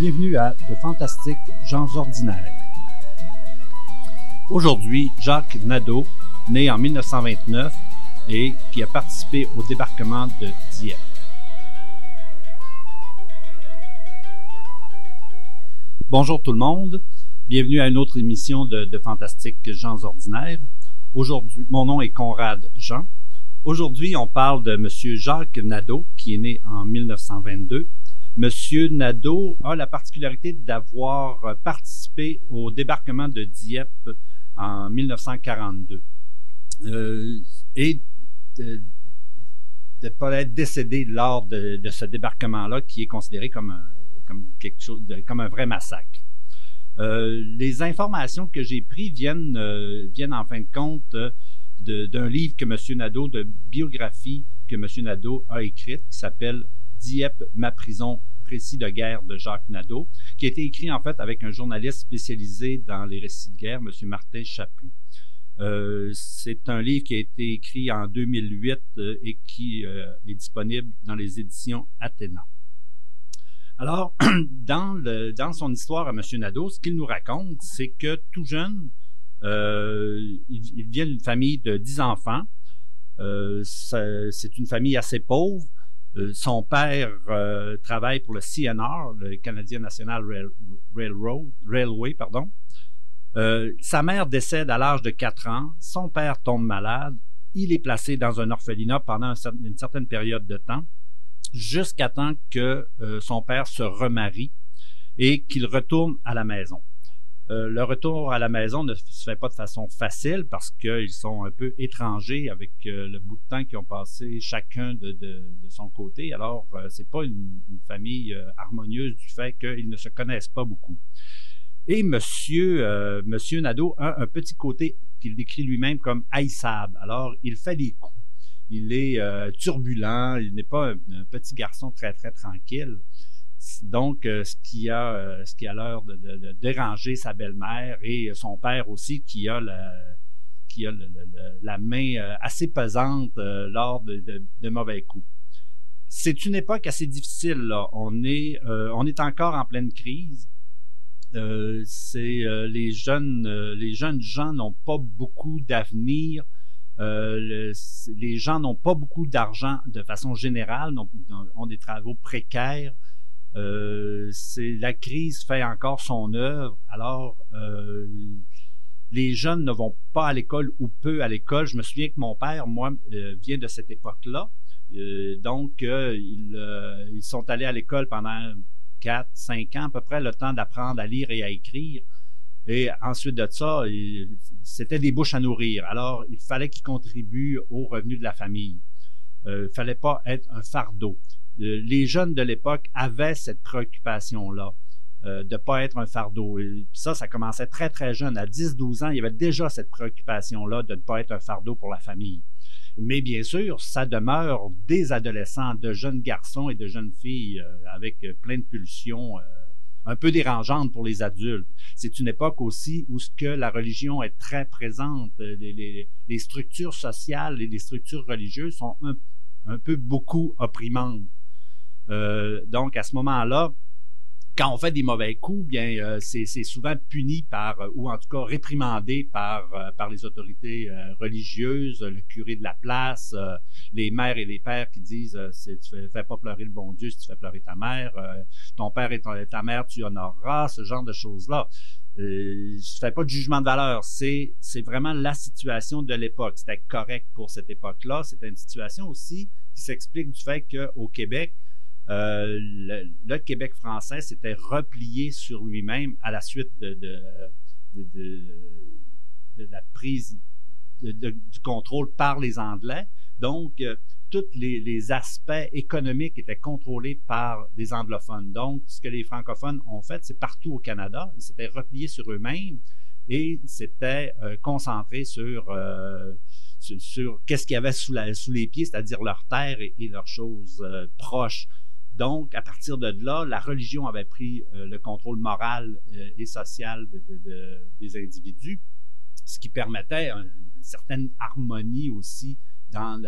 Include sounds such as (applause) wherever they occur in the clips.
Bienvenue à De Fantastiques Gens Ordinaires. Aujourd'hui, Jacques Nadeau, né en 1929 et qui a participé au débarquement de Dieppe. Bonjour tout le monde, bienvenue à une autre émission de, de Fantastiques Gens Ordinaires. Aujourd'hui, mon nom est Conrad Jean. Aujourd'hui, on parle de Monsieur Jacques Nadeau, qui est né en 1922. Monsieur Nadeau a la particularité d'avoir participé au débarquement de Dieppe en 1942 euh, et de ne pas être décédé lors de, ce débarquement-là, qui est considéré comme un, vrai massacre. Euh, les informations que j'ai prises viennent, euh, viennent en fin de compte d'un livre que M. Nadeau, de biographie que M. Nadeau a écrite, qui s'appelle Dieppe, ma prison, récit de guerre de Jacques Nadeau, qui a été écrit en fait avec un journaliste spécialisé dans les récits de guerre, M. Martin Chaput. Euh, c'est un livre qui a été écrit en 2008 euh, et qui euh, est disponible dans les éditions Athéna. Alors, (clears throat) dans, son histoire à M. Nadeau, ce qu'il nous raconte, c'est que tout jeune, il, vient d'une famille de 10 enfants. C'est une famille assez pauvre. Euh, son père euh, travaille pour le CNR, le Canadian National Rail, Railroad, Railway. Pardon. Euh, sa mère décède à l'âge de 4 ans. Son père tombe malade. Il est placé dans un orphelinat pendant une certaine période de temps, jusqu'à temps que son père se remarie et qu'il retourne à la maison. Euh, le retour à la maison ne se fait pas de façon facile parce qu'ils sont un peu étrangers avec euh, le bout de temps qu'ils ont passé chacun de, de, son côté. Alors, euh, c'est pas une, famille harmonieuse du fait qu'ils ne se connaissent pas beaucoup. Et Monsieur, Monsieur Nadeau a un petit côté qu'il décrit lui-même comme haïssable. Alors, il fait des coups. Il est turbulent. Il n'est pas un, petit garçon très très tranquille donc euh, ce qui a euh, a l'air de, déranger sa belle-mère et son père aussi qui a la qui a la main euh, assez pesante lors de, mauvais coups. C'est une époque assez difficile là. On est on est encore en pleine crise. c'est les jeunes les jeunes gens n'ont pas beaucoup d'avenir. Les gens n'ont pas beaucoup d'argent de façon générale, ont, ont des travaux précaires. Euh, c'est la crise fait encore son œuvre. Alors, euh, les jeunes ne vont pas à l'école ou peu à l'école. Je me souviens que mon père, moi, euh, vient de cette époque-là. Euh, donc, euh, ils, euh, sont allés à l'école pendant 4, 5 ans, à peu près, le temps d'apprendre à lire et à écrire. Et ensuite de ça, c'était des bouches à nourrir. Alors, il fallait qu'ils contribuent au revenu de la famille. Il ne fallait pas être un fardeau. Euh, les jeunes de l'époque avaient cette préoccupation-là. Euh, de pas être un fardeau. Et ça, ça commençait très, très jeune. À 10-12 ans, il y avait déjà cette préoccupation-là de ne pas être un fardeau pour la famille. Mais bien sûr, ça demeure des adolescents, de jeunes garçons et de jeunes filles euh, avec plein de pulsions euh, un peu dérangeantes pour les adultes. C'est une époque aussi où ce que la religion est très présente. Les, les, les structures sociales et les structures religieuses sont un, un peu beaucoup opprimantes. Euh, donc, à ce moment-là, quand on fait des mauvais coups, bien, euh, c'est souvent puni par, euh, ou en tout cas réprimandé par, euh, par les autorités euh, religieuses, le curé de la place, euh, les mères et les pères qui disent tu fais, fais, pas pleurer le bon Dieu si tu fais pleurer ta mère, ton père et ta mère tu honoreras, ce genre de choses-là. Je fais pas de jugement de valeur, c'est vraiment la situation de l'époque. C'était correct pour cette époque-là. C'était une situation aussi qui s'explique du fait qu'au Québec, euh, le, Québec français s'était replié sur lui-même à la suite de, la prise du contrôle par les Anglais. Donc, euh, tous les, aspects économiques étaient contrôlés par des anglophones. Donc, ce que les francophones ont fait, c'est partout au Canada, ils s'étaient repliés sur eux-mêmes et s'étaient euh, concentrés sur, euh, sur, qu'est-ce qu'il y avait sous, les pieds, c'est-à-dire leurs terres et leurs choses proches. Donc, à partir de là, la religion avait pris euh, le contrôle moral euh, et social de, de, de, des individus, ce qui permettait une, certaine harmonie aussi dans,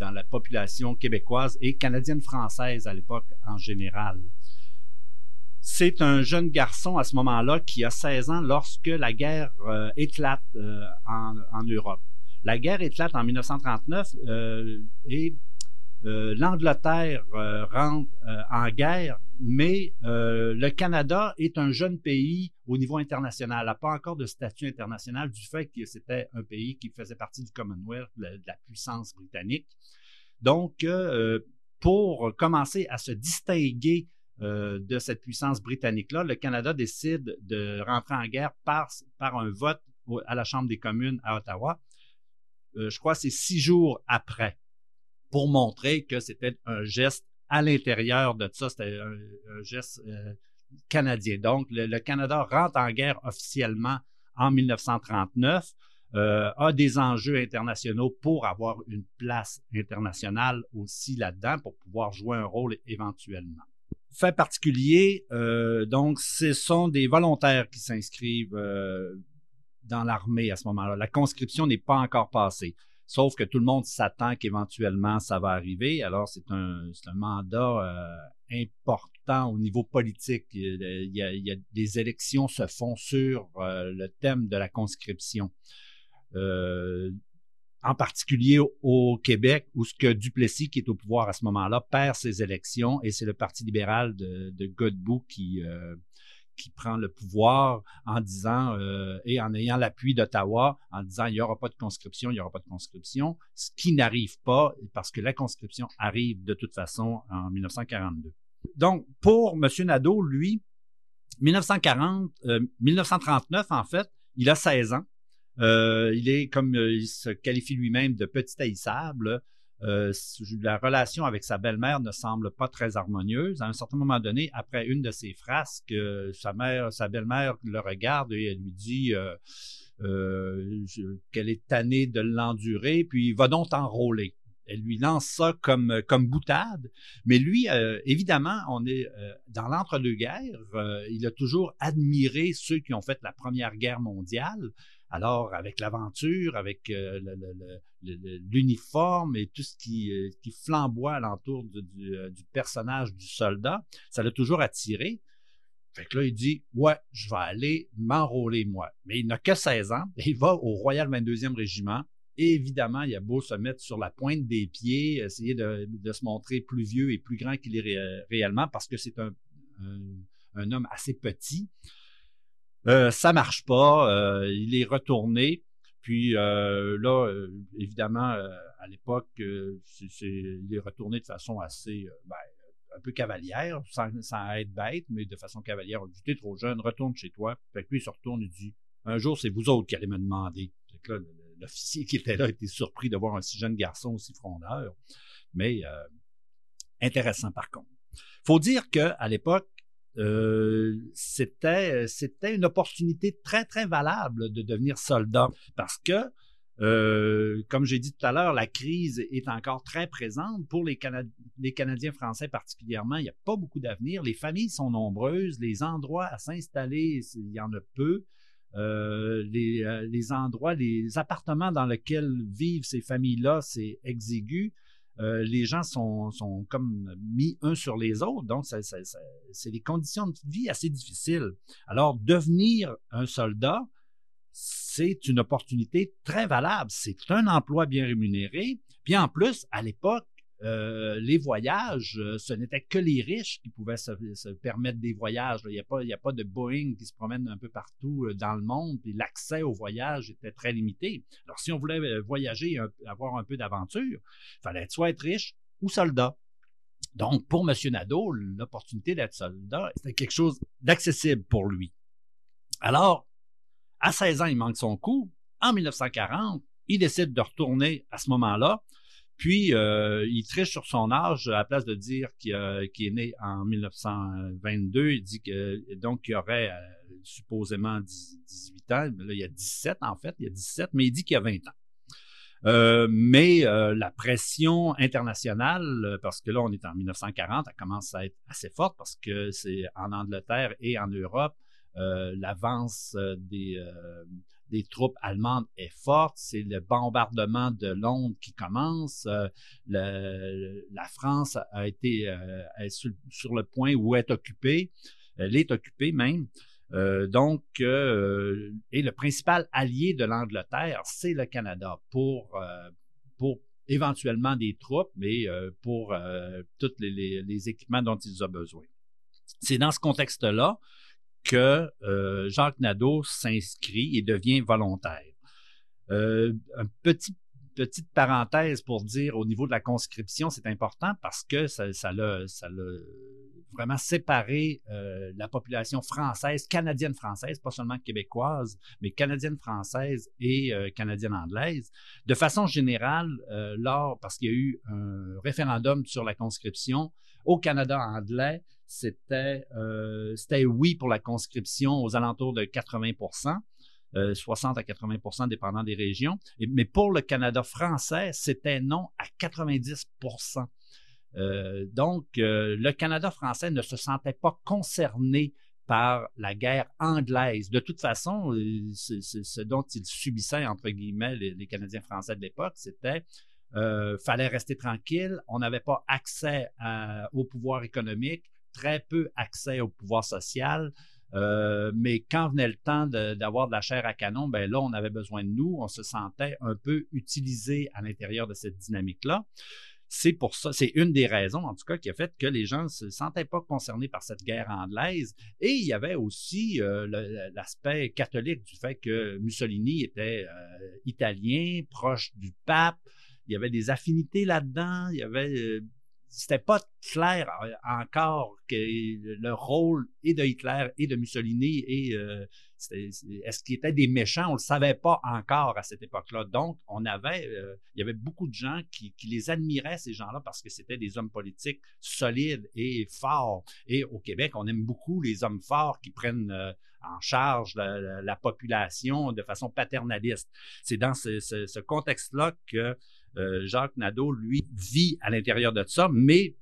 la population québécoise et canadienne-française à l'époque en général. C'est un jeune garçon à ce moment-là qui a 16 ans lorsque la guerre euh, éclate en, Europe. La guerre éclate en 1939 euh, et l'Angleterre rentre en guerre, mais le Canada est un jeune pays au niveau international, n'a pas encore de statut international du fait que c'était un pays qui faisait partie du Commonwealth, de la puissance britannique. Donc, pour commencer à se distinguer euh, de cette puissance britannique-là, le Canada décide de rentrer en guerre par, un vote à la Chambre des communes à Ottawa. Euh, je crois que c'est six jours après, pour montrer que c'était un geste à l'intérieur de ça, c'était un, geste euh, canadien. Donc, le, Canada rentre en guerre officiellement en 1939. a des enjeux internationaux pour avoir une place internationale aussi là-dedans, pour pouvoir jouer un rôle éventuellement fait particulier, euh, donc, ce sont des volontaires qui s'inscrivent euh, dans l'armée à ce moment-là. La conscription n'est pas encore passée. Sauf que tout le monde s'attend qu'éventuellement ça va arriver. Alors, c'est un, un mandat euh, important au niveau politique. Il y, a, élections se font sur le thème de la conscription. Euh, en particulier au Québec, où ce que Duplessis, qui est au pouvoir à ce moment-là, perd ses élections et c'est le Parti libéral de, Godbout qui, euh, qui prend le pouvoir en disant, euh, et en ayant l'appui d'Ottawa, en disant il n'y aura pas de conscription, il n'y aura pas de conscription, ce qui n'arrive pas parce que la conscription arrive de toute façon en 1942. Donc, pour M. Nadeau, lui, 1940, 1939, euh, en fait, il a 16 ans. Euh, il est, comme il se qualifie lui-même, de petit haïssable. Euh, la relation avec sa belle-mère ne semble pas très harmonieuse. À un certain moment donné, après une de ses frasques, euh, sa mère, sa belle-mère le regarde et elle lui dit qu'elle est tannée de l'endurer, puis va donc t'enrôler. Elle lui lance ça comme comme boutade, mais lui, évidemment, on est dans l'entre-deux-guerres. il a toujours admiré ceux qui ont fait la Première Guerre mondiale. Alors, avec l'aventure, avec euh, l'uniforme et tout ce qui, euh, flamboie alentour euh, du, personnage du soldat, ça l'a toujours attiré. Fait que là, il dit, ouais, je vais aller m'enrôler moi. Mais il n'a que 16 ans. Et (laughs) il va au Royal 22e Régiment. Évidemment, il a beau se mettre sur la pointe des pieds, essayer de, se montrer plus vieux et plus grand qu'il est réellement parce que c'est un, homme assez petit. Euh, ça marche pas. Euh, il est retourné. Puis euh, là, évidemment, à l'époque, il est retourné de façon assez, ben, un peu cavalière, sans, être bête, mais de façon cavalière. On dit, trop jeune, retourne chez toi. Fait que lui, il se retourne et dit, un jour, c'est vous autres qui allez me demander. Fait que là, l'officier qui était là était surpris de voir un si jeune garçon aussi frondeur. Mais intéressant par contre. Faut dire que à l'époque, euh, c'était c'était une opportunité très très valable de devenir soldat parce que euh, comme j'ai dit tout à l'heure, la crise est encore très présente pour les, les Canadiens français particulièrement. Il n'y a pas beaucoup d'avenir. Les familles sont nombreuses, les endroits à s'installer, il y en a peu. Euh, les, euh, les endroits, les appartements dans lesquels vivent ces familles-là, c'est exigu. Euh, les gens sont, sont, comme mis un sur les autres, donc c'est des conditions de vie assez difficiles. Alors, devenir un soldat, c'est une opportunité très valable. C'est un emploi bien rémunéré. Puis en plus, à l'époque, euh, les voyages, euh, ce n'était que les riches qui pouvaient se, permettre des voyages. Il n'y a, pas, de Boeing qui se promène un peu partout euh, dans le monde, et l'accès aux voyages était très limité. Alors, si on voulait voyager et avoir un peu d'aventure, il fallait soit être riche ou soldat. Donc, pour M. Nadeau, l'opportunité d'être soldat, c'était quelque chose d'accessible pour lui. Alors, à 16 ans, il manque son coup. En 1940, il décide de retourner à ce moment-là puis, euh, il triche sur son âge, à la place de dire qu'il est né en 1922, il dit que donc qu'il aurait euh, supposément 18 ans. Mais là, il y a 17 en fait, il y a 17, mais il dit qu'il a 20 ans. Euh, mais la pression internationale, parce que là, on est en 1940, elle commence à être assez forte parce que c'est en Angleterre et en Europe, l'avance des des troupes allemandes est forte. C'est le bombardement de Londres qui commence. Euh, la France a été euh, sur, le point où est occupée. Elle est occupée même. donc, et le principal allié de l'Angleterre, c'est le Canada pour, pour éventuellement des troupes, mais pour tous les, les, équipements dont ils ont besoin. C'est dans ce contexte-là que Jacques Nadeau s'inscrit et devient volontaire. Euh, un petit petite parenthèse pour dire au niveau de la conscription, c'est important parce que ça, ça l'a, vraiment séparé euh, la population française, canadienne-française, pas seulement québécoise, mais canadienne-française et euh, canadienne-anglaise. De façon générale, euh, lors, parce qu'il y a eu un référendum sur la conscription au Canada anglais, c'était, c'était oui pour la conscription aux alentours de 80% 60 euh, à 80% dépendant des régions. mais pour le Canada français, c'était non à 90% euh, donc, euh, le Canada français ne se sentait pas concerné par la guerre anglaise. De toute façon, ce dont il subissait, entre guillemets, les, Canadiens français de l'époque, c'était euh, fallait rester tranquille, on n'avait pas accès au pouvoir économique, très peu accès au pouvoir social. Euh, mais quand venait le temps d'avoir de, la chair à canon, ben là, on avait besoin de nous. On se sentait un peu utilisé à l'intérieur de cette dynamique-là. C'est pour ça, c'est une des raisons, en tout cas, qui a fait que les gens ne se sentaient pas concernés par cette guerre anglaise. Et il y avait aussi euh, l'aspect catholique du fait que Mussolini était euh, italien, proche du pape. Il y avait des affinités là-dedans. Il y avait c'était pas clair euh, encore que le rôle et de Hitler et de Mussolini et euh, est-ce qu'ils étaient des méchants, on le savait pas encore à cette époque-là. Donc, on avait, euh, il y avait beaucoup de gens qui, les admiraient ces gens-là parce que c'était des hommes politiques solides et forts. Et au Québec, on aime beaucoup les hommes forts qui prennent en charge la, population de façon paternaliste. C'est dans ce contexte-là que euh, Jacques Nadeau, lui, vit à l'intérieur de ça, mais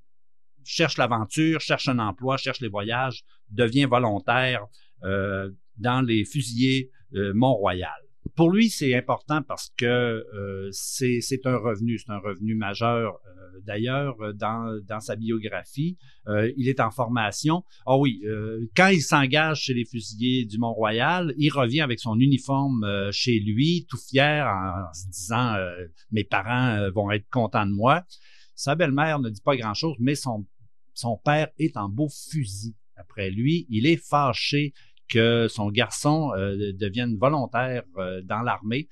cherche l'aventure, cherche un emploi, cherche les voyages, devient volontaire euh, dans les fusillés euh, Mont-Royal pour lui, c'est important parce que euh, c'est un revenu, c'est un revenu majeur. Euh, d'ailleurs, dans, dans, sa biographie, euh, il est en formation. Ah oui, quand il s'engage chez les fusiliers du Mont-Royal, il revient avec son uniforme chez lui, tout fier, en, se disant mes parents vont être contents de moi. Sa belle-mère ne dit pas grand-chose, mais son, son père est en beau fusil après lui. Il est fâché que son garçon euh, devienne volontaire euh, dans l'armée.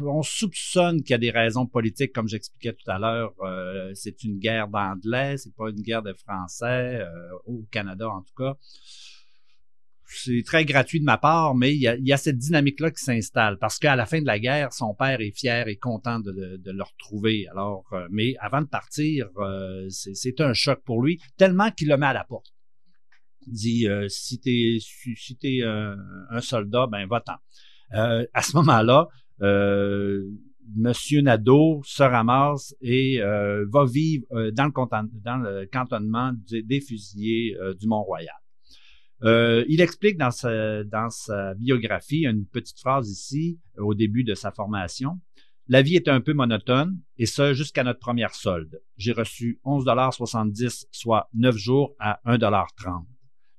On soupçonne qu'il y a des raisons politiques, comme j'expliquais tout à l'heure. Euh, c'est une guerre d'anglais, c'est pas une guerre de français, au Canada en tout cas. C'est très gratuit de ma part, mais il y a, cette dynamique-là qui s'installe parce qu'à la fin de la guerre, son père est fier et content de, le retrouver. Alors, mais avant de partir, c'est un choc pour lui, tellement qu'il le met à la porte dit euh, si t'es si, t'es euh, un soldat, ben va-t'en. Euh, à ce moment-là, Monsieur Nadeau se ramasse et va vivre dans, le dans le cantonnement des, fusiliers du Mont-Royal. il explique dans sa, dans sa biographie une petite phrase ici au début de sa formation. La vie était un peu monotone, et ce jusqu'à notre première solde. J'ai reçu 11,70 soit 9 jours à 1,30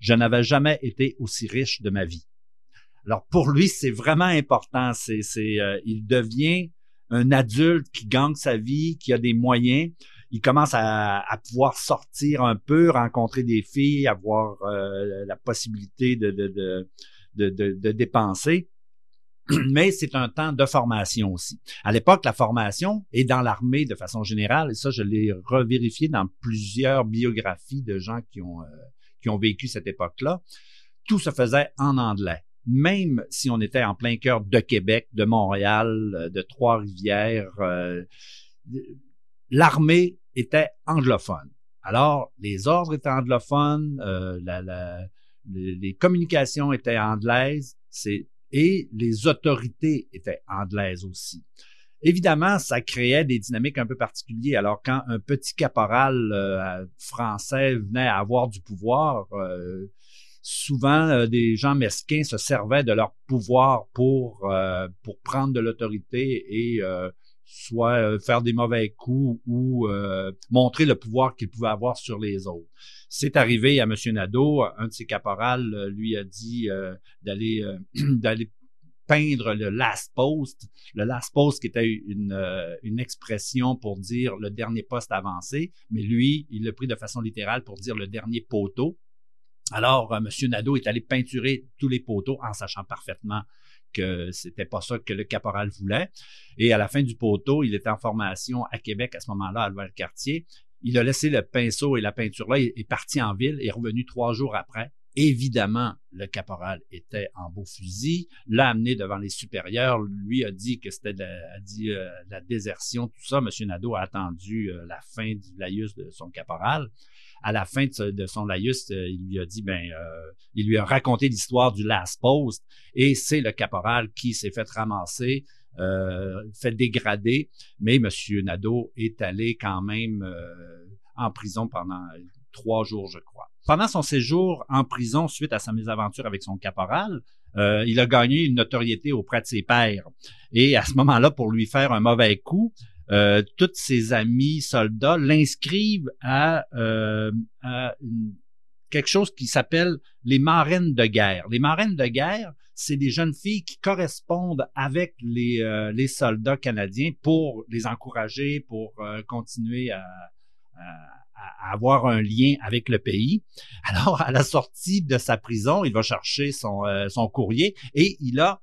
je n'avais jamais été aussi riche de ma vie. Alors pour lui, c'est vraiment important. C'est, c'est, euh, il devient un adulte qui gagne sa vie, qui a des moyens. Il commence à, pouvoir sortir un peu, rencontrer des filles, avoir euh, la possibilité de, de, de, de, de dépenser. (clears throat) Mais c'est un temps de formation aussi. À l'époque, la formation est dans l'armée de façon générale, et ça, je l'ai revérifié dans plusieurs biographies de gens qui ont euh, qui ont vécu cette époque-là, tout se faisait en anglais. Même si on était en plein cœur de Québec, de Montréal, euh, de Trois-Rivières, euh, l'armée était anglophone. Alors, les ordres étaient anglophones, euh, les, communications étaient anglaises, et les autorités étaient anglaises aussi. Évidemment, ça créait des dynamiques un peu particulières. Alors, quand un petit caporal euh, français venait à avoir du pouvoir, euh, souvent euh, des gens mesquins se servaient de leur pouvoir pour, pour prendre de l'autorité et soit faire des mauvais coups ou montrer le pouvoir qu'ils pouvaient avoir sur les autres. C'est arrivé à M. Nadeau, un de ses caporales euh, lui a dit euh, euh, (clears throat) d'aller peindre le last post. Le last post qui était une, une expression pour dire le dernier poste avancé, mais lui, il l'a pris de façon littérale pour dire le dernier poteau. Alors, M. Nadeau est allé peinturer tous les poteaux en sachant parfaitement que c'était pas ça que le caporal voulait. Et à la fin du poteau, il était en formation à Québec à ce moment-là, à Albert Cartier. Il a laissé le pinceau et la peinture là, il est parti en ville et est revenu trois jours après. Évidemment, le caporal était en beau fusil, l'a amené devant les supérieurs, lui a dit que c'était de, dit, euh, la désertion, tout ça. M. Nadeau a attendu euh, la fin du laïus de son caporal à la fin de, son laïus, euh, il lui a dit, ben, il lui a raconté l'histoire du last post et c'est le caporal qui s'est fait ramasser, fait dégrader, mais M. Nadeau est allé quand même en prison pendant trois jours, je crois. Pendant son séjour en prison suite à sa mésaventure avec son caporal, il a gagné une notoriété auprès de ses pairs. Et à ce moment-là, pour lui faire un mauvais coup, euh, tous ses amis soldats l'inscrivent à, euh, quelque chose qui s'appelle les marraines de guerre. Les marraines de guerre, c'est des jeunes filles qui correspondent avec les, euh, soldats canadiens pour les encourager, pour continuer à, avoir un lien avec le pays. (laughs) Alors, à la sortie de sa prison, il va chercher son, son courrier et il a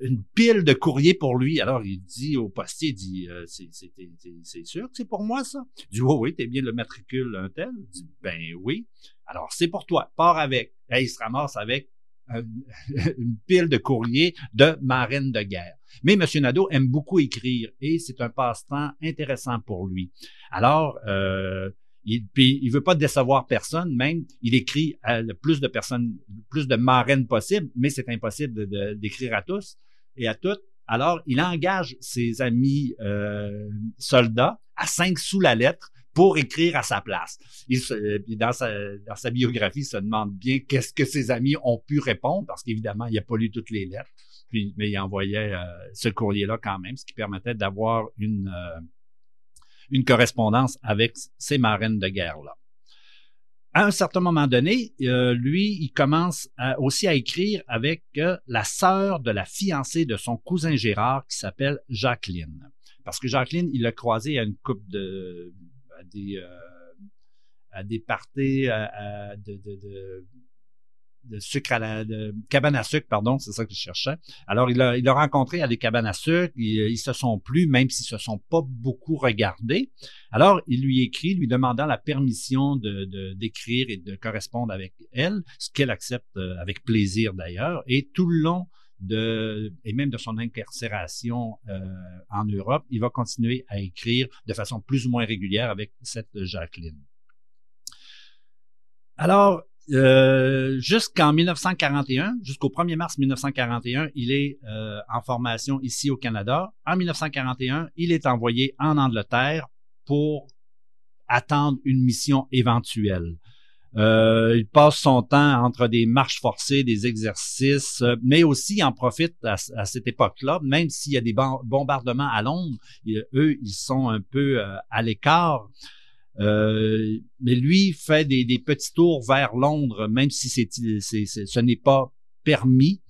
une pile de courriers pour lui. Alors, il dit au postier, il dit, euh, c'est sûr que c'est pour moi, ça? Il dit, oui, oui, t'es bien le matricule un tel? Il dit, ben oui. Alors, c'est pour toi. Pars avec. Et il se ramasse avec (laughs) une pile de courriers de marine de guerre. Mais M. Nadeau aime beaucoup écrire et c'est un passe-temps intéressant pour lui. Alors, euh, il, puis il veut pas décevoir personne, même il écrit à le plus de personnes, plus de marraines possible, mais c'est impossible d'écrire à tous et à toutes. Alors, il engage ses amis euh, soldats à cinq sous la lettre pour écrire à sa place. Il, dans, sa, dans sa biographie, il se demande bien qu'est-ce que ses amis ont pu répondre, parce qu'évidemment, il n'a pas lu toutes les lettres, puis, mais il envoyait euh, ce courrier-là quand même, ce qui permettait d'avoir une, euh, une correspondance avec ces marraines de guerre-là. À un certain moment donné, euh, lui, il commence aussi à écrire avec euh, la sœur de la fiancée de son cousin Gérard qui s'appelle Jacqueline. Parce que Jacqueline, il l'a croisée à une coupe de à des euh, à des parties de, sucre à la de cabane à sucre, pardon, c'est ça que je cherchais. Alors il a, il a rencontré à des cabanes à sucre, ils, se sont plus, même s'ils se sont pas beaucoup regardés. Alors il lui écrit, lui demandant la permission de d'écrire et de correspondre avec elle, ce qu'elle accepte euh, avec plaisir d'ailleurs. Et tout le long de et même de son incarcération euh, en Europe, il va continuer à écrire de façon plus ou moins régulière avec cette Jacqueline. Alors, euh, jusqu'en 1941, jusqu'au 1er mars 1941, il est euh, en formation ici au Canada. En 1941, il est envoyé en Angleterre pour attendre une mission éventuelle. Euh, il passe son temps entre des marches forcées, des exercices, mais aussi en profite à, cette époque-là, même s'il y a des bombardements à Londres, eux, ils sont un peu à l'écart. Euh, mais lui fait des, petits tours vers Londres, même si c'est, ce n'est pas permis.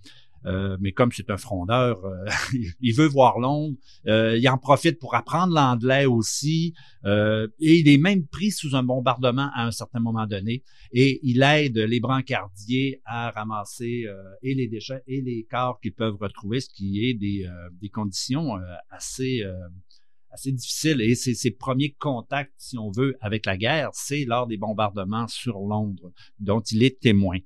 Euh, mais comme c'est un frondeur, euh, (laughs) il veut voir Londres. il en profite pour apprendre l'anglais aussi. et il est même pris sous un bombardement à un certain moment donné. Et il aide les brancardiers à ramasser et les déchets et les corps qu'ils peuvent retrouver, ce qui est des, des conditions assez assez difficile et c'est ses premiers contacts, si on veut, avec la guerre, c'est lors des bombardements sur Londres, dont il est témoin.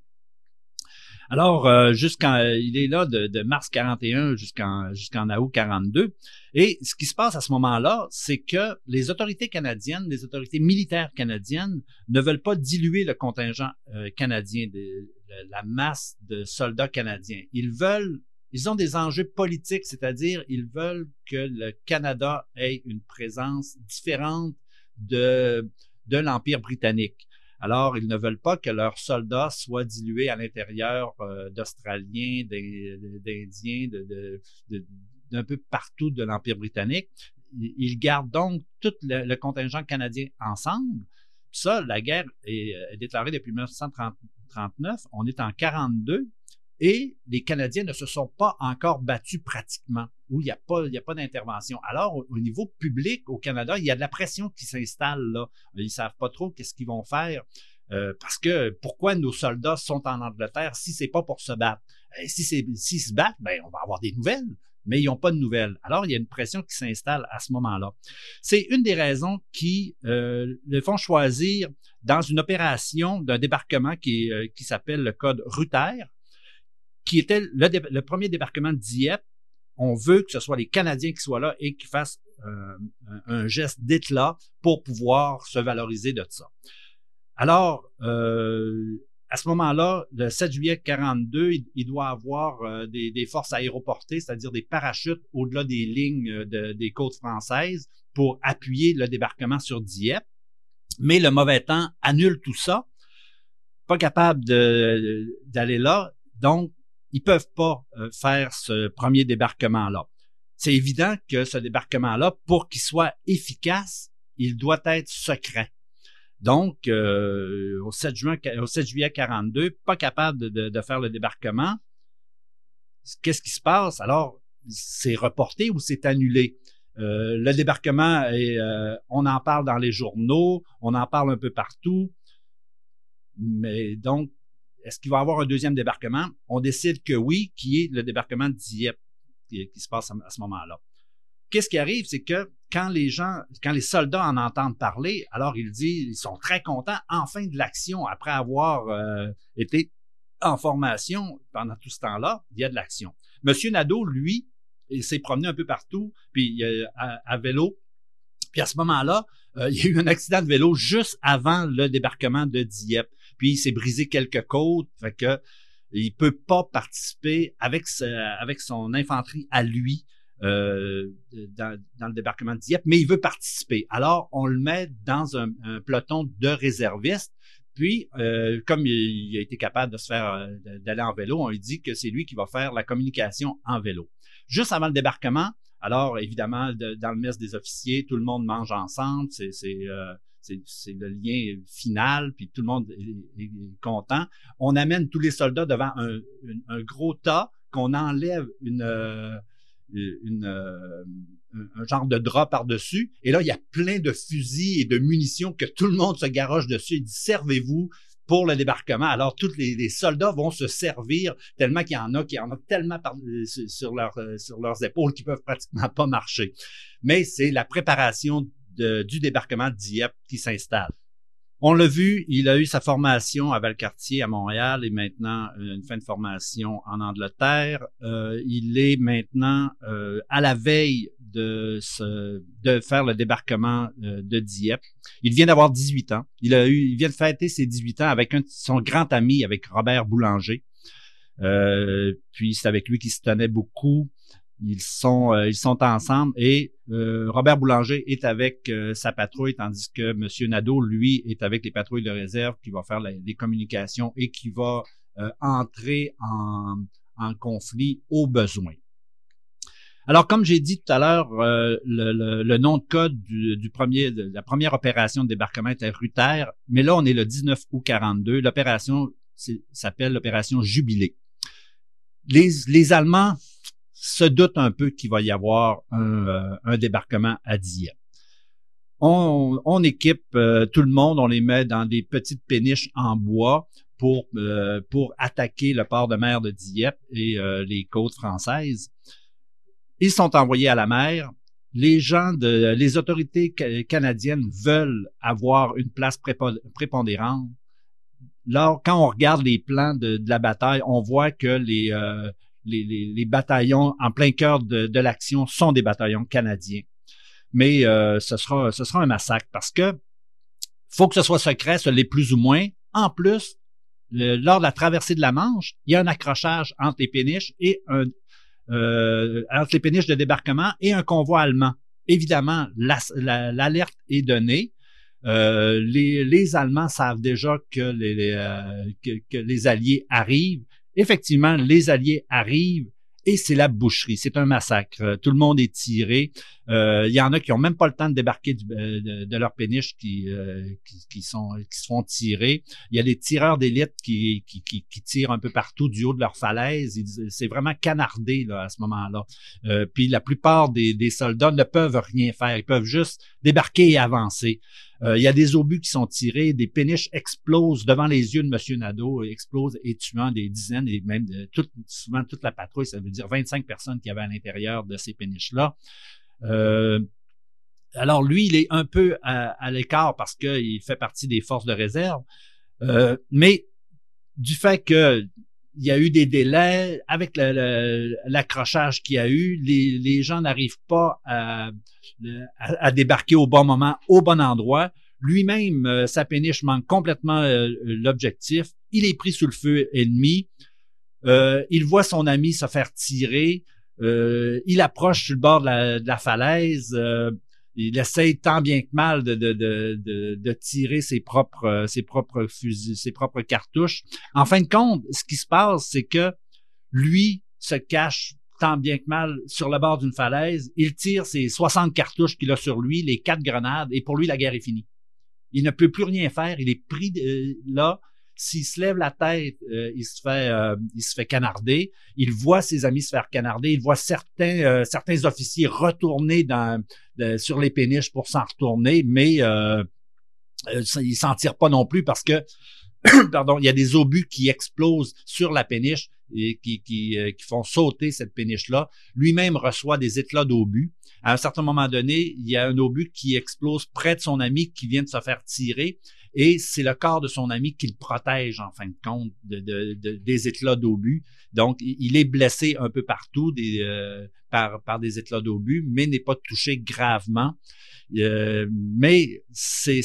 Alors, euh, jusqu'en, il est là de, mars 41 jusqu'en jusqu'en août 42. Et ce qui se passe à ce moment-là, c'est que les autorités canadiennes, les autorités militaires canadiennes, ne veulent pas diluer le contingent euh, canadien, de, la masse de soldats canadiens. Ils veulent ils ont des enjeux politiques, c'est-à-dire ils veulent que le Canada ait une présence différente de, de l'Empire britannique. Alors, ils ne veulent pas que leurs soldats soient dilués à l'intérieur euh, d'Australiens, d'Indiens, d'un peu partout de l'Empire britannique. Ils gardent donc tout le, contingent canadien ensemble, ça, la guerre est, est déclarée depuis 1939. On est en 42 et les Canadiens ne se sont pas encore battus pratiquement, où il n'y a pas, pas d'intervention. Alors, au, niveau public au Canada, il y a de la pression qui s'installe là. Ils savent pas trop qu'est-ce qu'ils vont faire. Euh, parce que pourquoi nos soldats sont en Angleterre si c'est pas pour se battre? Euh, si c'est s'ils se battent, ben on va avoir des nouvelles, mais ils n'ont pas de nouvelles. Alors il y a une pression qui s'installe à ce moment-là. C'est une des raisons qui euh, le font choisir dans une opération d'un débarquement qui, euh, qui s'appelle le code Ruther, qui était le, premier débarquement de Dieppe. On veut que ce soit les Canadiens qui soient là et qui fassent euh, un, geste d'éclat pour pouvoir se valoriser de ça. Alors, euh, à ce moment-là, le 7 juillet 42, il, doit avoir euh, des, forces aéroportées, c'est-à-dire des parachutes au-delà des lignes des côtes françaises pour appuyer le débarquement sur Dieppe. Mais le mauvais temps annule tout ça. Pas capable d'aller là. Donc, ils peuvent pas euh, faire ce premier débarquement-là. C'est évident que ce débarquement-là, pour qu'il soit efficace, il doit être secret. Donc, euh, au 7 juin, au 7 juillet 42, pas capable de, faire le débarquement. Qu'est-ce qui se passe? Alors, c'est reporté ou c'est annulé? Euh, le débarquement, est, on en parle dans les journaux, on en parle un peu partout. Mais donc, est-ce qu'il va y avoir un deuxième débarquement? On décide que oui, qui est le débarquement de Dieppe qui, se passe à, ce moment-là. Qu'est-ce qui arrive? C'est que quand les gens, quand les soldats en entendent parler, alors ils disent, ils sont très contents, enfin de l'action, après avoir euh, été en formation pendant tout ce temps-là, il y a de l'action. Monsieur Nadeau, lui, il s'est promené un peu partout, puis à, vélo. Puis à ce moment-là, euh, il y a eu un accident de vélo juste avant le débarquement de Dieppe puis il s'est brisé quelques côtes, fait que il peut pas participer avec son infanterie à lui euh, dans, le débarquement de Dieppe, mais il veut participer. Alors on le met dans un, peloton de réservistes. Puis, euh, comme il, a été capable de se faire euh, d'aller en vélo, on lui dit que c'est lui qui va faire la communication en vélo. Juste avant le débarquement, alors évidemment, dans le mess des officiers, tout le monde mange ensemble. C'est c'est le lien final, puis tout le monde est, content. On amène tous les soldats devant un, gros tas qu'on enlève une, euh, euh, un genre de drap par-dessus. Et là, il y a plein de fusils et de munitions que tout le monde se garoche dessus. Il dit, servez-vous pour le débarquement. Alors, tous les, soldats vont se servir tellement qu'il y en a, qui en a tellement sur, leur, sur leurs épaules qu'ils peuvent pratiquement pas marcher. Mais c'est la préparation du débarquement de Dieppe qui s'installe. On l'a vu, il a eu sa formation à Valcartier à Montréal et maintenant euh, une fin de formation en Angleterre. Euh, il est maintenant euh, à la veille de, faire le débarquement de Dieppe. Il vient d'avoir 18 ans. Il vient de fêter ses 18 ans avec son grand ami, avec Robert Boulanger. puis c'est avec lui qu'il se tenait beaucoup. Ils sont, euh, ils sont ensemble et euh, Robert Boulanger est avec euh, sa patrouille, tandis que M. Nadeau, lui, est avec les patrouilles de réserve qui va faire les communications et qui va entrer en, en, conflit au besoin. Alors, comme j'ai dit tout à l'heure, le, le, nom de code du, du, premier, de la première opération de débarquement était Ruther, mais là, on est le 19 août 42. L'opération s'appelle l'opération Jubilé. Les, les Allemands se doute un peu qu'il va y avoir un, euh, débarquement à Dieppe. On, équipe euh, tout le monde, on les met dans des petites péniches en bois pour, euh, attaquer le port de mer de Dieppe et les côtes françaises. Ils sont envoyés à la mer. Les autorités canadiennes veulent avoir une place prépondérante. Là, quand on regarde les plans de, la bataille, on voit que les, les, bataillons en plein cœur de, l'action sont des bataillons canadiens. Mais euh, ce, sera, un massacre parce que faut que ce soit secret, ce l'est plus ou moins. En plus, lors de la traversée de la Manche, il y a un accrochage entre les péniches et euh, les péniches de débarquement et un convoi allemand. Évidemment, l'alerte est donnée. Euh, les, Allemands savent déjà que les Alliés arrivent effectivement, les Alliés arrivent et c'est la boucherie. C'est un massacre. Tout le monde est tiré. Euh, il y en a qui ont même pas le temps de débarquer euh, de, leur péniche qui, euh, qui, sont qui se font tirer. Il y a des tireurs d'élite qui, qui, qui, tirent un peu partout du haut de leur falaise. C'est vraiment canardé là, à ce moment-là. puis la plupart des, des soldats ne peuvent rien faire. Ils peuvent juste débarquer et avancer. Euh, il y a des obus qui sont tirés, des péniches explosent devant les yeux de M. Nadeau, explosent et tuant des dizaines et même tout, souvent toute la patrouille, ça veut dire 25 personnes qui avaient à l'intérieur de ces péniches-là. Euh, alors lui, il est un peu à, l'écart parce qu'il fait partie des forces de réserve, euh, mais du fait que il y a eu des délais avec l'accrochage qu'il y a eu, les, gens n'arrivent pas à, à, débarquer au bon moment, au bon endroit. Lui-même, euh, sa péniche manque complètement euh, l'objectif. Il est pris sous le feu ennemi. Euh, il voit son ami se faire tirer. il approche sur le bord de la, falaise. Il essaye tant bien que mal de, de, de, de, tirer ses propres, ses propres fusils, ses propres cartouches. En fin de compte, ce qui se passe, c'est que lui se cache tant bien que mal sur le bord d'une falaise. Il tire ses 60 cartouches qu'il a sur lui, les quatre grenades, et pour lui, la guerre est finie. Il ne peut plus rien faire. Il est pris euh, là. S'il se lève la tête, euh, il se fait, euh, il se fait canarder. Il voit ses amis se faire canarder. Il voit certains, certains officiers retourner sur les péniches pour s'en retourner, mais il s'en tire pas non plus parce que (clears throat) pardon, il y a des obus qui explosent sur la péniche et qui, euh, qui font sauter cette péniche-là. Lui-même reçoit des éclats d'obus. À un certain moment donné, il y a un obus qui explose près de son ami qui vient de se faire tirer et c'est le corps de son ami qui le protège en fin de compte de, de, des éclats d'obus. Donc, il est blessé un peu partout des, euh, par, des éclats d'obus, mais n'est pas touché gravement. Euh, mais c'est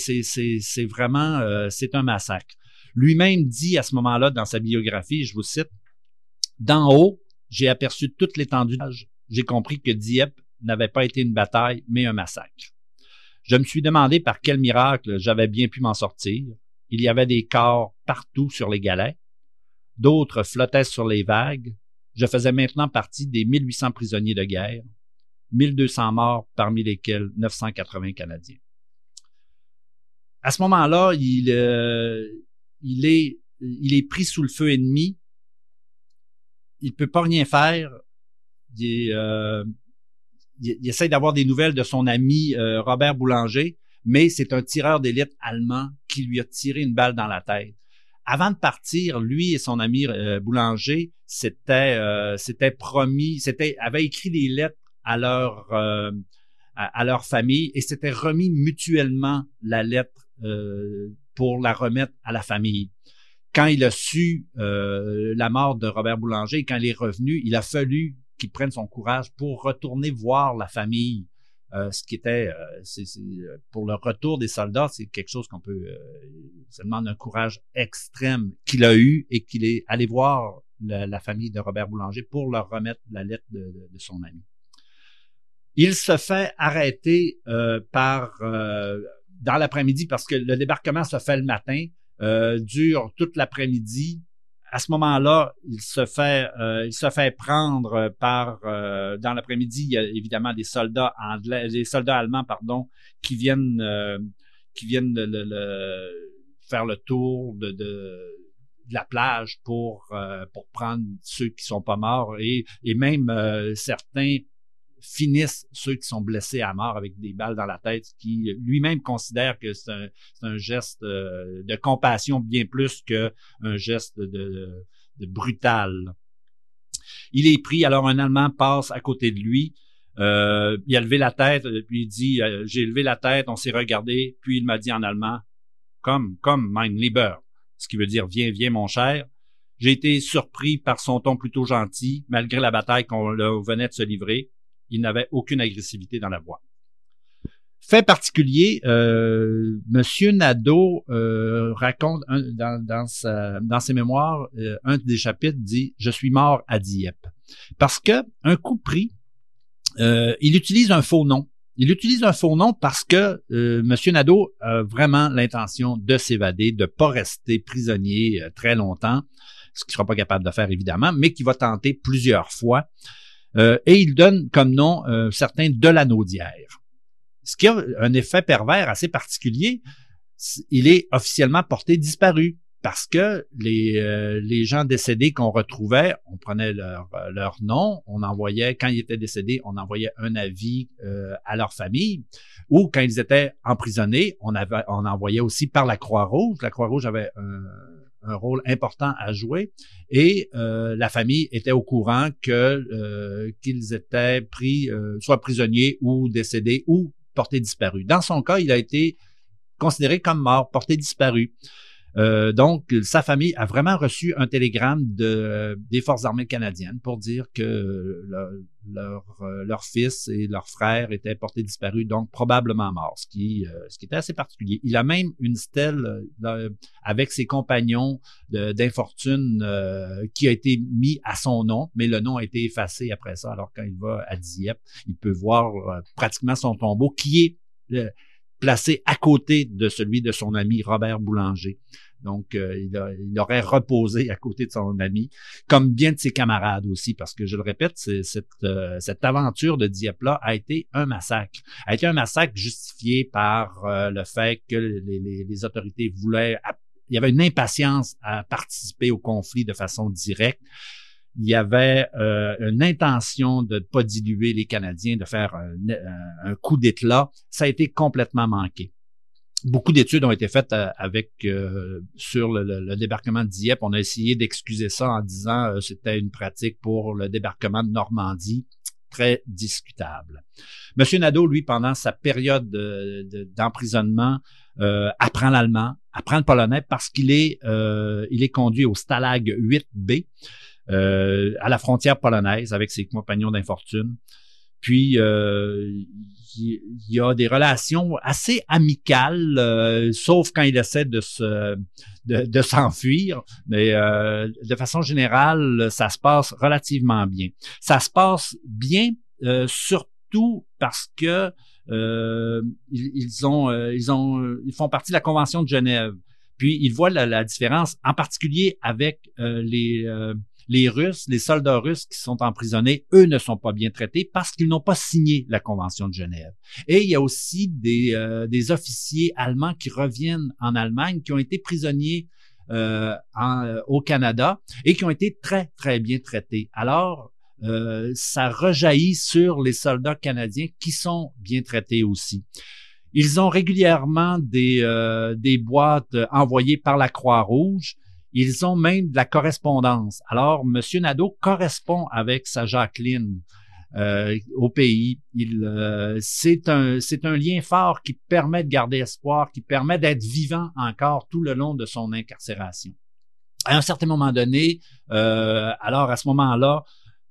vraiment c'est un massacre. Lui-même dit à ce moment-là dans sa biographie, je vous cite, D'en haut, j'ai aperçu toute l'étendue. J'ai compris que Dieppe n'avait pas été une bataille, mais un massacre. Je me suis demandé par quel miracle j'avais bien pu m'en sortir. Il y avait des corps partout sur les galets. D'autres flottaient sur les vagues. Je faisais maintenant partie des 1800 prisonniers de guerre. 1200 morts, parmi lesquels 980 Canadiens. À ce moment-là, il, euh, il est pris sous le feu ennemi. Il peut pas rien faire. Il, euh, il, essaie d'avoir des nouvelles de son ami euh, Robert Boulanger, mais c'est un tireur d'élite allemand qui lui a tiré une balle dans la tête. Avant de partir, lui et son ami euh, Boulanger s'étaient s'étaient promis, s'étaient avaient écrit des lettres à leur à, à, leur famille et s'étaient remis mutuellement la lettre pour la remettre à la famille. Quand il a su euh, la mort de Robert Boulanger, quand il est revenu, il a fallu qu'il prenne son courage pour retourner voir la famille. Euh, ce qui était, euh, pour le retour des soldats, c'est quelque chose qu'on peut, ça demande un courage extrême qu'il a eu et qu'il est allé voir la, famille de Robert Boulanger pour leur remettre la lettre de, son ami. Il se fait arrêter par dans l'après-midi parce que le débarquement se fait le matin, euh, dure toute l'après-midi. À ce moment-là, il se fait, euh, il se fait prendre par euh, dans l'après-midi. Il y a évidemment des soldats anglais, des soldats allemands, pardon, qui viennent, euh, qui viennent le, faire le tour de, de de la plage pour pour prendre ceux qui sont pas morts et, et même certains finissent ceux qui sont blessés à mort avec des balles dans la tête, qui lui-même considère que c'est un, geste euh, de compassion bien plus qu'un geste de, brutal. Il est pris, alors un Allemand passe à côté de lui, euh, il a levé la tête, puis il dit, euh, j'ai levé la tête, on s'est regardé, puis il m'a dit en allemand, comme, comme, mein Lieber, ce qui veut dire, viens, viens, mon cher. J'ai été surpris par son ton plutôt gentil, malgré la bataille qu'on venait de se livrer il n'avait aucune agressivité dans la voix. Fait particulier, euh, Monsieur Nadeau euh, raconte dans, ses mémoires, euh, un des chapitres dit Je suis mort à Dieppe. Parce que un coup pris, euh, il utilise un faux nom. Il utilise un faux nom parce que Monsieur Nadeau a vraiment l'intention de s'évader, de pas rester prisonnier très longtemps. ce qu'il ne sera pas capable de faire évidemment, mais qui va tenter plusieurs fois. Euh, et il donne comme nom euh, certain Delanaudière. Ce qui a un effet pervers assez particulier, il est officiellement porté disparu parce que les, euh, les gens décédés qu'on retrouvait, on prenait leur, leur nom, on envoyait, quand ils étaient décédés, on envoyait un avis euh, à leur famille, ou quand ils étaient emprisonnés, on, avait, on envoyait aussi par la Croix-Rouge. La Croix-Rouge avait un, un, rôle important à jouer, et euh, la famille était au courant que qu'ils étaient pris, soit prisonniers ou décédés ou portés disparus. Dans son cas, il a été considéré comme mort, porté disparu. Euh, donc, sa famille a vraiment reçu un télégramme de, des Forces armées canadiennes pour dire que leur, euh, leur, fils et leur frère étaient portés disparus, donc probablement morts, ce qui, euh, ce qui était assez particulier. Il a même une stèle avec ses compagnons d'infortune qui a été mis à son nom, mais le nom a été effacé après ça. Alors, quand il va à Dieppe, il peut voir pratiquement son tombeau qui est placé à côté de celui de son ami Robert Boulanger. Donc, euh, il, aurait reposé à côté de son ami, comme bien de ses camarades aussi, parce que je le répète, cette, euh, cette aventure de Dieppe-là a été un massacre. A été un massacre justifié par euh, le fait que les, les, les, autorités voulaient... Il y avait une impatience à participer au conflit de façon directe il y avait euh, une intention de ne pas diluer les Canadiens, de faire un, un coup d'éclat. Ça a été complètement manqué. Beaucoup d'études ont été faites euh, avec euh, sur le, débarquement de Dieppe. On a essayé d'excuser ça en disant que c'était une pratique pour le débarquement de Normandie très discutable. Monsieur Nadeau, lui, pendant sa période d'emprisonnement, apprend l'allemand, apprend le polonais parce qu'il est, il est conduit au Stalag 8B. Euh, à la frontière polonaise avec ses compagnons d'infortune. Puis euh, il y, a des relations assez amicales, euh, sauf quand il essaie de se de, s'enfuir. Mais de façon générale, ça se passe relativement bien. Ça se passe bien, surtout parce que ils, ont ils ont ils font partie de la Convention de Genève. Puis ils voient la, la différence, en particulier avec les les Russes, les soldats russes qui sont emprisonnés, eux ne sont pas bien traités parce qu'ils n'ont pas signé la Convention de Genève. Et il y a aussi des, euh, des officiers allemands qui reviennent en Allemagne, qui ont été prisonniers euh, en, au Canada et qui ont été très, très bien traités. Alors, euh, ça rejaillit sur les soldats canadiens qui sont bien traités aussi. Ils ont régulièrement des, des boîtes envoyées par la Croix-Rouge ils ont même de la correspondance. Alors, M. Nadeau correspond avec sa Jacqueline euh, au pays. Il, euh, c'est un, c'est un lien fort qui permet de garder espoir, qui permet d'être vivant encore tout le long de son incarcération. À un certain moment donné, euh, alors à ce moment-là,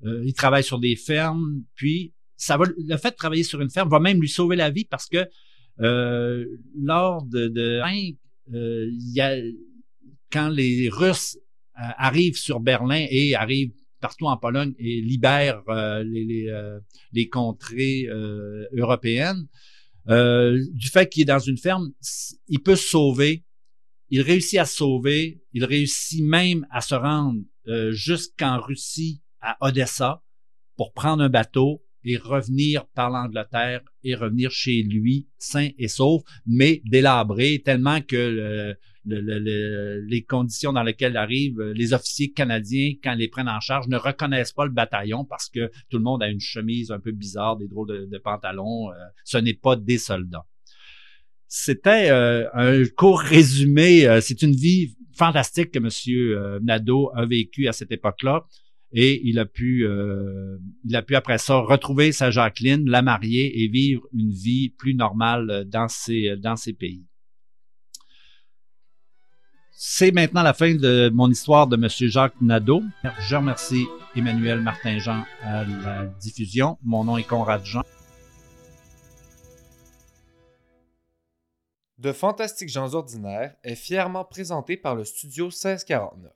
il travaille sur des fermes, puis ça va, le fait de travailler sur une ferme va même lui sauver la vie parce que lors de, de il y a quand les Russes euh, arrivent sur Berlin et arrivent partout en Pologne et libèrent euh, les, les, euh, les, contrées européennes, du fait qu'il est dans une ferme, il peut se sauver. Il réussit à se sauver. Il réussit même à se rendre jusqu'en Russie, à Odessa, pour prendre un bateau et revenir par l'Angleterre et revenir chez lui sain et sauf, mais délabré tellement que les conditions dans lesquelles arrivent les officiers canadiens quand ils les prennent en charge ne reconnaissent pas le bataillon parce que tout le monde a une chemise un peu bizarre, des drôles de, pantalons. Euh, ce n'est pas des soldats. C'était euh, un court résumé. Euh, c'est une vie fantastique que M. Nadeau a vécu à cette époque-là et il a pu il a pu après ça retrouver sa Jacqueline, la marier et vivre une vie plus normale dans ses dans ses pays. C'est maintenant la fin de mon histoire de M. Jacques Nadeau. Je remercie Emmanuel Martin-Jean à la diffusion. Mon nom est Conrad Jean. De Fantastiques gens ordinaires est fièrement présenté par le studio 1649.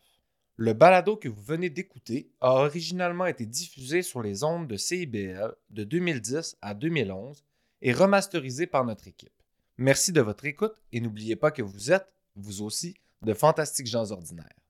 Le balado que vous venez d'écouter a originalement été diffusé sur les ondes de CIBL de 2010 à 2011 et remasterisé par notre équipe. Merci de votre écoute et n'oubliez pas que vous êtes, vous aussi, de fantastiques gens ordinaires.